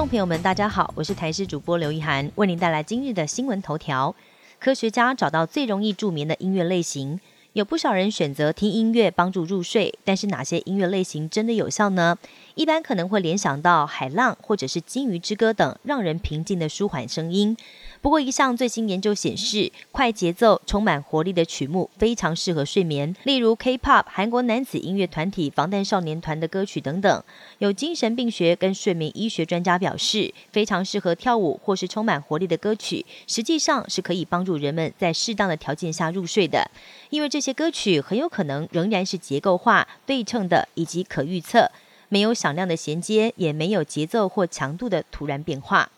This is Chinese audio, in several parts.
众朋友们，大家好，我是台视主播刘一涵，为您带来今日的新闻头条。科学家找到最容易助眠的音乐类型，有不少人选择听音乐帮助入睡，但是哪些音乐类型真的有效呢？一般可能会联想到海浪或者是鲸鱼之歌等让人平静的舒缓声音。不过，一项最新研究显示，快节奏、充满活力的曲目非常适合睡眠。例如，K-pop 韩国男子音乐团体防弹少年团的歌曲等等。有精神病学跟睡眠医学专家表示，非常适合跳舞或是充满活力的歌曲，实际上是可以帮助人们在适当的条件下入睡的。因为这这些歌曲很有可能仍然是结构化、对称的以及可预测，没有响亮的衔接，也没有节奏或强度的突然变化。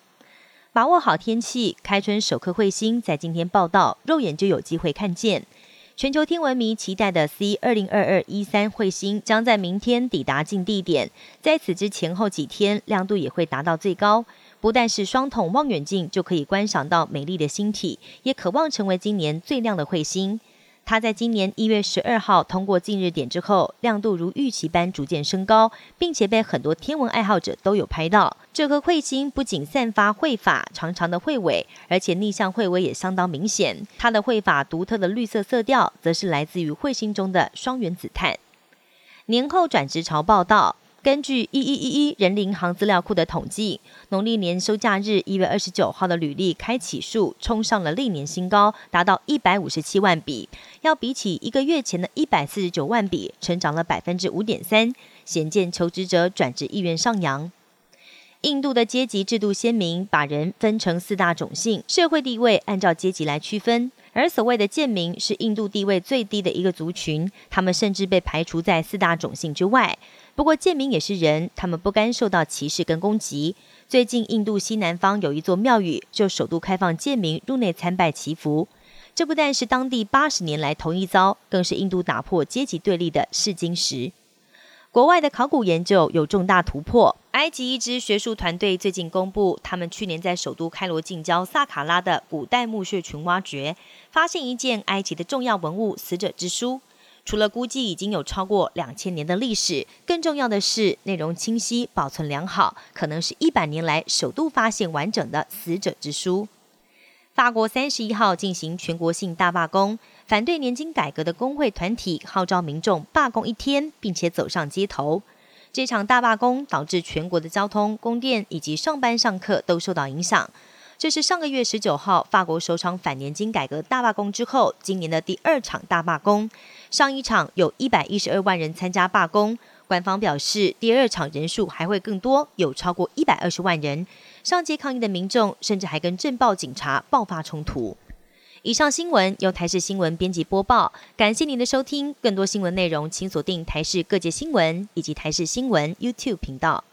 把握好天气，开春首颗彗星在今天报道，肉眼就有机会看见。全球天文迷期待的 C 二零二二一三彗星将在明天抵达近地点，在此之前后几天亮度也会达到最高。不但是双筒望远镜就可以观赏到美丽的星体，也渴望成为今年最亮的彗星。它在今年一月十二号通过近日点之后，亮度如预期般逐渐升高，并且被很多天文爱好者都有拍到。这颗彗星不仅散发彗发长长的彗尾，而且逆向彗尾也相当明显。它的彗发独特的绿色色调，则是来自于彗星中的双原子碳。年后转职潮报道。根据一一一一人银行资料库的统计，农历年休假日一月二十九号的履历开启数冲上了历年新高，达到一百五十七万笔，要比起一个月前的一百四十九万笔，成长了百分之五点三，显见求职者转职意愿上扬。印度的阶级制度鲜明，把人分成四大种姓，社会地位按照阶级来区分。而所谓的贱民是印度地位最低的一个族群，他们甚至被排除在四大种姓之外。不过贱民也是人，他们不甘受到歧视跟攻击。最近，印度西南方有一座庙宇就首度开放贱民入内参拜祈福，这不但是当地八十年来头一遭，更是印度打破阶级对立的试金石。国外的考古研究有重大突破。埃及一支学术团队最近公布，他们去年在首都开罗近郊萨卡拉的古代墓穴群挖掘，发现一件埃及的重要文物——死者之书。除了估计已经有超过两千年的历史，更重要的是内容清晰、保存良好，可能是一百年来首度发现完整的死者之书。法国三十一号进行全国性大罢工。反对年金改革的工会团体号召民众罢工一天，并且走上街头。这场大罢工导致全国的交通、供电以及上班上课都受到影响。这是上个月十九号法国首场反年金改革大罢工之后，今年的第二场大罢工。上一场有一百一十二万人参加罢工，官方表示第二场人数还会更多，有超过一百二十万人上街抗议的民众，甚至还跟镇暴警察爆发冲突。以上新闻由台视新闻编辑播报，感谢您的收听。更多新闻内容，请锁定台视各界新闻以及台视新闻 YouTube 频道。